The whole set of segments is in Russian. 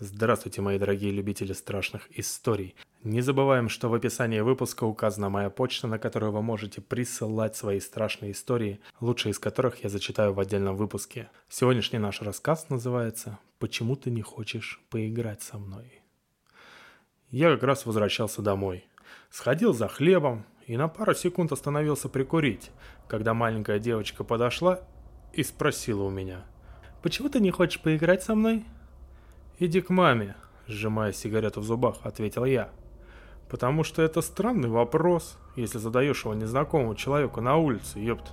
Здравствуйте, мои дорогие любители страшных историй. Не забываем, что в описании выпуска указана моя почта, на которую вы можете присылать свои страшные истории, лучшие из которых я зачитаю в отдельном выпуске. Сегодняшний наш рассказ называется «Почему ты не хочешь поиграть со мной?». Я как раз возвращался домой. Сходил за хлебом и на пару секунд остановился прикурить, когда маленькая девочка подошла и спросила у меня «Почему ты не хочешь поиграть со мной?» «Иди к маме», — сжимая сигарету в зубах, ответил я. «Потому что это странный вопрос, если задаешь его незнакомому человеку на улице, ёпт».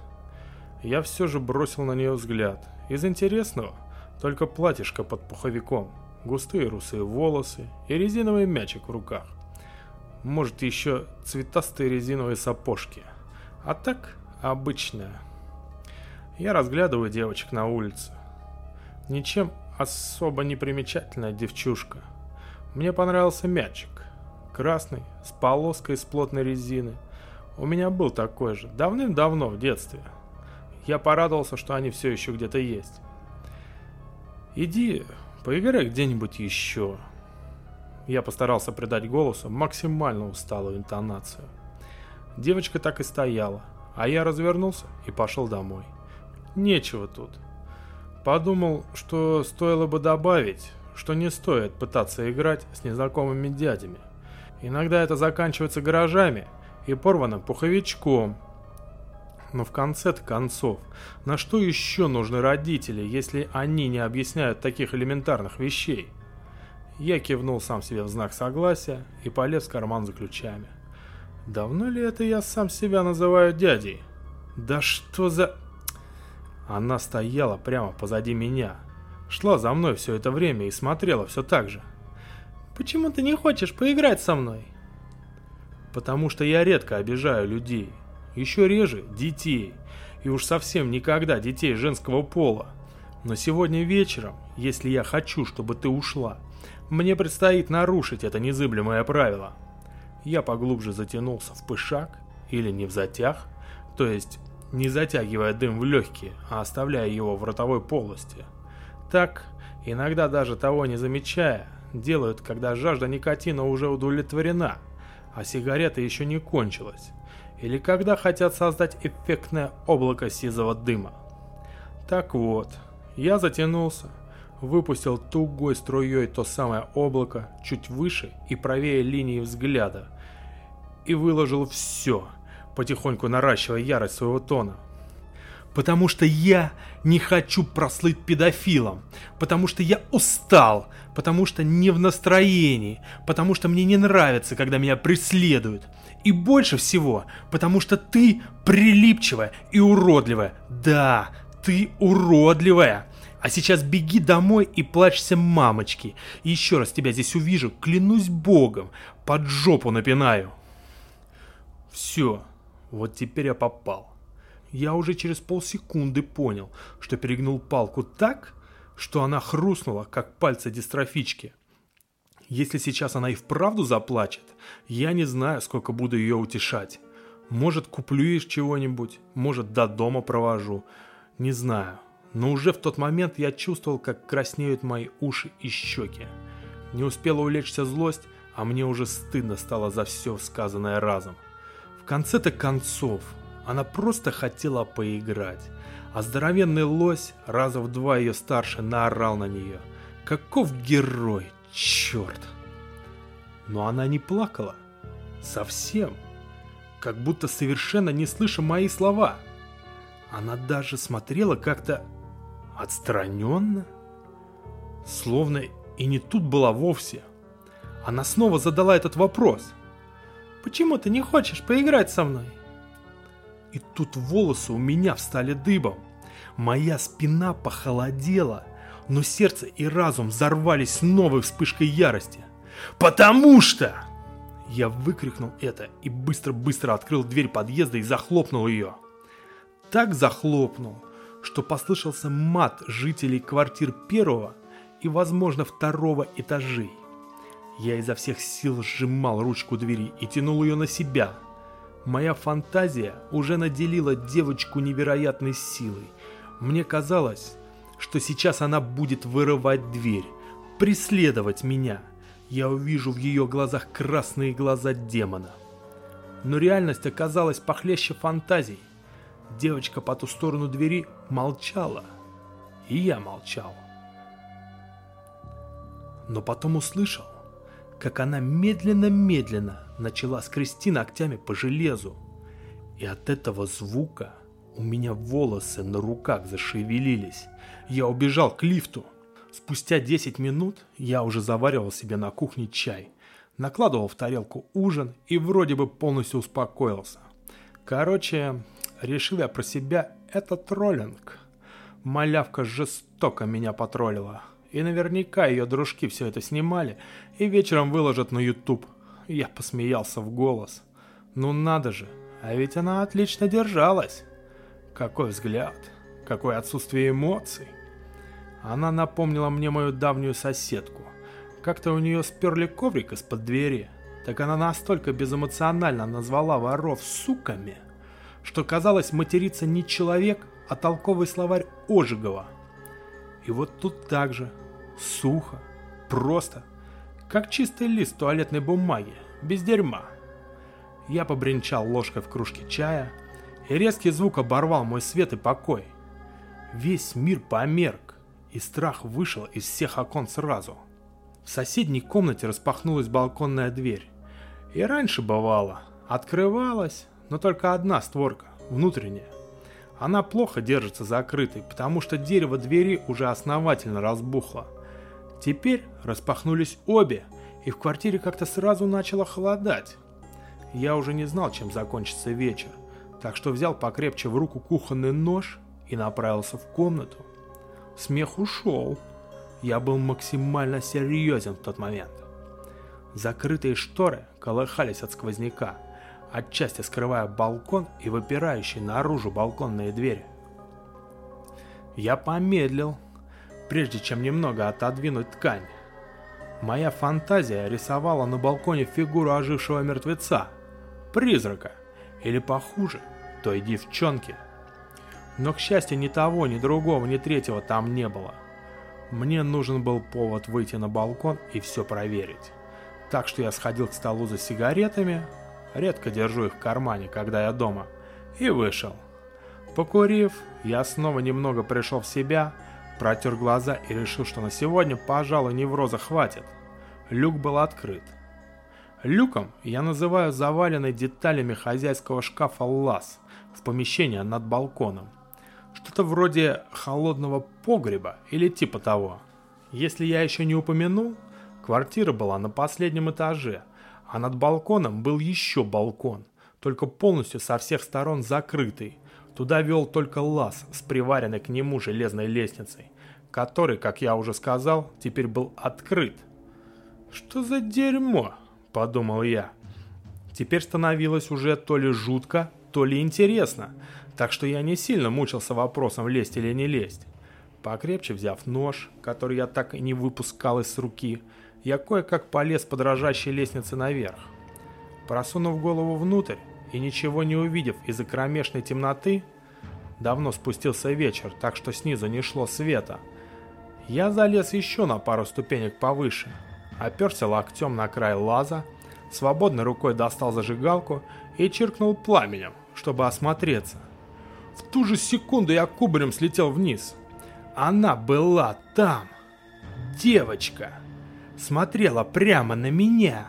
Я все же бросил на нее взгляд. Из интересного только платьишко под пуховиком, густые русые волосы и резиновый мячик в руках. Может, еще цветастые резиновые сапожки. А так, обычная. Я разглядываю девочек на улице. Ничем особо непримечательная девчушка. Мне понравился мячик. Красный, с полоской из плотной резины. У меня был такой же, давным-давно, в детстве. Я порадовался, что они все еще где-то есть. Иди, поиграй где-нибудь еще. Я постарался придать голосу максимально усталую интонацию. Девочка так и стояла, а я развернулся и пошел домой. Нечего тут. Подумал, что стоило бы добавить, что не стоит пытаться играть с незнакомыми дядями. Иногда это заканчивается гаражами и порванным пуховичком. Но в конце концов, на что еще нужны родители, если они не объясняют таких элементарных вещей? Я кивнул сам себе в знак согласия и полез в карман за ключами. Давно ли это я сам себя называю дядей? Да что за... Она стояла прямо позади меня. Шла за мной все это время и смотрела все так же. «Почему ты не хочешь поиграть со мной?» «Потому что я редко обижаю людей. Еще реже детей. И уж совсем никогда детей женского пола. Но сегодня вечером, если я хочу, чтобы ты ушла, мне предстоит нарушить это незыблемое правило». Я поглубже затянулся в пышак или не в затяг, то есть не затягивая дым в легкие, а оставляя его в ротовой полости. Так, иногда даже того не замечая, делают, когда жажда никотина уже удовлетворена, а сигарета еще не кончилась, или когда хотят создать эффектное облако сизого дыма. Так вот, я затянулся, выпустил тугой струей то самое облако чуть выше и правее линии взгляда и выложил все – потихоньку наращивая ярость своего тона. Потому что я не хочу прослыть педофилом, потому что я устал, потому что не в настроении, потому что мне не нравится, когда меня преследуют. И больше всего, потому что ты прилипчивая и уродливая. Да, ты уродливая. А сейчас беги домой и плачься мамочки. Еще раз тебя здесь увижу, клянусь богом, под жопу напинаю. Все. Вот теперь я попал. Я уже через полсекунды понял, что перегнул палку так, что она хрустнула, как пальцы дистрофички. Если сейчас она и вправду заплачет, я не знаю, сколько буду ее утешать. Может, куплю ей чего-нибудь, может, до дома провожу. Не знаю. Но уже в тот момент я чувствовал, как краснеют мои уши и щеки. Не успела улечься злость, а мне уже стыдно стало за все сказанное разом. Конце-то концов, она просто хотела поиграть. А здоровенный лось, раза в два ее старше, наорал на нее. Каков герой, черт! Но она не плакала. Совсем. Как будто совершенно не слыша мои слова. Она даже смотрела как-то отстраненно. Словно и не тут была вовсе. Она снова задала этот вопрос – Почему ты не хочешь поиграть со мной?» И тут волосы у меня встали дыбом. Моя спина похолодела, но сердце и разум взорвались новой вспышкой ярости. «Потому что!» Я выкрикнул это и быстро-быстро открыл дверь подъезда и захлопнул ее. Так захлопнул, что послышался мат жителей квартир первого и, возможно, второго этажей. Я изо всех сил сжимал ручку двери и тянул ее на себя. Моя фантазия уже наделила девочку невероятной силой. Мне казалось, что сейчас она будет вырывать дверь, преследовать меня. Я увижу в ее глазах красные глаза демона. Но реальность оказалась похлеще фантазий. Девочка по ту сторону двери молчала. И я молчал. Но потом услышал, как она медленно-медленно начала скрести ногтями по железу. И от этого звука у меня волосы на руках зашевелились. Я убежал к лифту. Спустя 10 минут я уже заваривал себе на кухне чай, накладывал в тарелку ужин и вроде бы полностью успокоился. Короче, решил я про себя, это троллинг. Малявка жестоко меня потроллила. И наверняка ее дружки все это снимали и вечером выложат на YouTube. Я посмеялся в голос. Ну надо же, а ведь она отлично держалась. Какой взгляд, какое отсутствие эмоций. Она напомнила мне мою давнюю соседку. Как-то у нее сперли коврик из-под двери. Так она настолько безэмоционально назвала воров суками, что казалось материться не человек, а толковый словарь Ожегова. И вот тут так же, сухо, просто, как чистый лист туалетной бумаги, без дерьма. Я побренчал ложкой в кружке чая, и резкий звук оборвал мой свет и покой. Весь мир померк, и страх вышел из всех окон сразу. В соседней комнате распахнулась балконная дверь. И раньше бывало, открывалась, но только одна створка, внутренняя. Она плохо держится закрытой, потому что дерево двери уже основательно разбухло. Теперь распахнулись обе, и в квартире как-то сразу начало холодать. Я уже не знал, чем закончится вечер, так что взял покрепче в руку кухонный нож и направился в комнату. Смех ушел. Я был максимально серьезен в тот момент. Закрытые шторы колыхались от сквозняка, отчасти скрывая балкон и выпирающие наружу балконные двери. Я помедлил, прежде чем немного отодвинуть ткань. Моя фантазия рисовала на балконе фигуру ожившего мертвеца, призрака, или похуже, той девчонки, но, к счастью, ни того, ни другого, ни третьего там не было. Мне нужен был повод выйти на балкон и все проверить. Так что я сходил к столу за сигаретами, редко держу их в кармане, когда я дома, и вышел. Покурив, я снова немного пришел в себя, протер глаза и решил, что на сегодня, пожалуй, невроза хватит. Люк был открыт. Люком я называю заваленный деталями хозяйского шкафа лаз в помещении над балконом. Что-то вроде холодного погреба или типа того. Если я еще не упомянул, квартира была на последнем этаже, а над балконом был еще балкон, только полностью со всех сторон закрытый. Туда вел только лаз с приваренной к нему железной лестницей, который, как я уже сказал, теперь был открыт. «Что за дерьмо?» – подумал я. Теперь становилось уже то ли жутко, то ли интересно – так что я не сильно мучился вопросом, лезть или не лезть. Покрепче взяв нож, который я так и не выпускал из руки, я кое-как полез по дрожащей лестнице наверх. Просунув голову внутрь и ничего не увидев из-за кромешной темноты, давно спустился вечер, так что снизу не шло света, я залез еще на пару ступенек повыше, оперся локтем на край лаза, свободной рукой достал зажигалку и чиркнул пламенем, чтобы осмотреться. В ту же секунду я кубарем слетел вниз. Она была там. Девочка. Смотрела прямо на меня.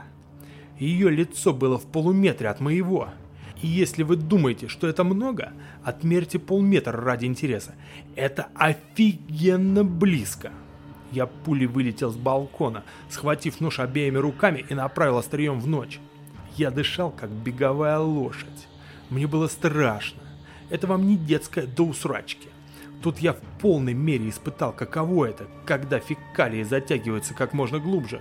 Ее лицо было в полуметре от моего. И если вы думаете, что это много, отмерьте полметра ради интереса. Это офигенно близко. Я пулей вылетел с балкона, схватив нож обеими руками и направил острием в ночь. Я дышал, как беговая лошадь. Мне было страшно. Это вам не детская до усрачки. Тут я в полной мере испытал, каково это, когда фекалии затягиваются как можно глубже.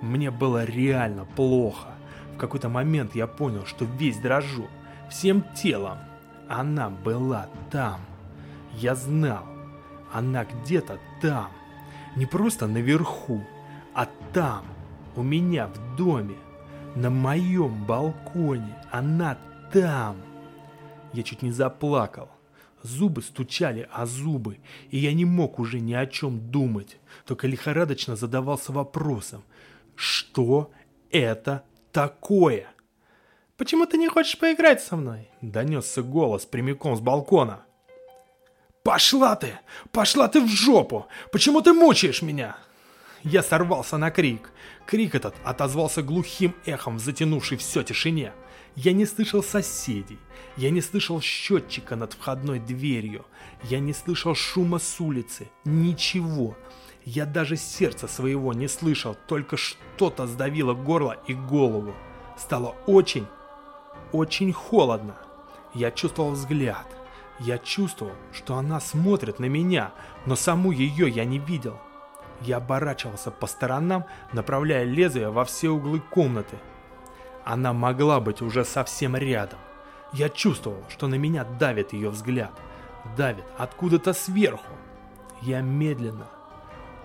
Мне было реально плохо. В какой-то момент я понял, что весь дрожу, всем телом. Она была там. Я знал. Она где-то там. Не просто наверху, а там, у меня в доме, на моем балконе. Она там. Я чуть не заплакал. Зубы стучали о зубы, и я не мог уже ни о чем думать, только лихорадочно задавался вопросом, что это такое? «Почему ты не хочешь поиграть со мной?» — донесся голос прямиком с балкона. «Пошла ты! Пошла ты в жопу! Почему ты мучаешь меня?» Я сорвался на крик. Крик этот отозвался глухим эхом в затянувшей все тишине. Я не слышал соседей. Я не слышал счетчика над входной дверью. Я не слышал шума с улицы. Ничего. Я даже сердца своего не слышал, только что-то сдавило горло и голову. Стало очень, очень холодно. Я чувствовал взгляд. Я чувствовал, что она смотрит на меня, но саму ее я не видел. Я оборачивался по сторонам, направляя лезвие во все углы комнаты. Она могла быть уже совсем рядом. Я чувствовал, что на меня давит ее взгляд. Давит откуда-то сверху. Я медленно,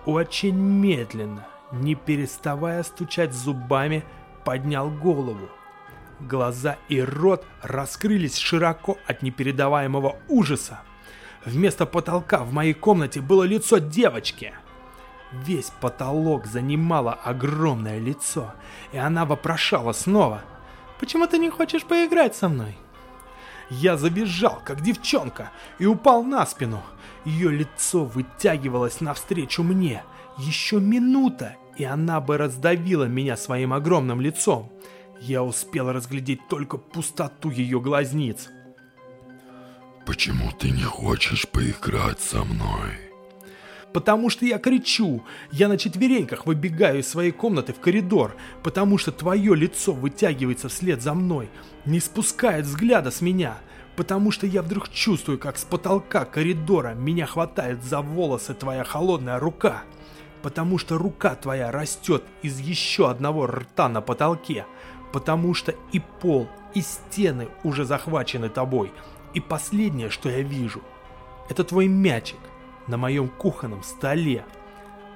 очень медленно, не переставая стучать зубами, поднял голову. Глаза и рот раскрылись широко от непередаваемого ужаса. Вместо потолка в моей комнате было лицо девочки. Весь потолок занимало огромное лицо, и она вопрошала снова. «Почему ты не хочешь поиграть со мной?» Я забежал, как девчонка, и упал на спину. Ее лицо вытягивалось навстречу мне. Еще минута, и она бы раздавила меня своим огромным лицом. Я успел разглядеть только пустоту ее глазниц. «Почему ты не хочешь поиграть со мной?» Потому что я кричу. Я на четвереньках выбегаю из своей комнаты в коридор, потому что твое лицо вытягивается вслед за мной, не спускает взгляда с меня, потому что я вдруг чувствую, как с потолка коридора меня хватает за волосы твоя холодная рука, потому что рука твоя растет из еще одного рта на потолке, потому что и пол, и стены уже захвачены тобой, и последнее, что я вижу, это твой мячик, на моем кухонном столе.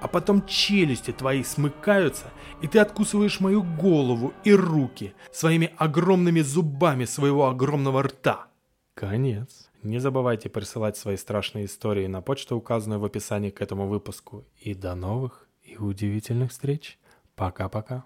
А потом челюсти твои смыкаются, и ты откусываешь мою голову и руки своими огромными зубами своего огромного рта. Конец. Не забывайте присылать свои страшные истории на почту, указанную в описании к этому выпуску. И до новых и удивительных встреч. Пока-пока.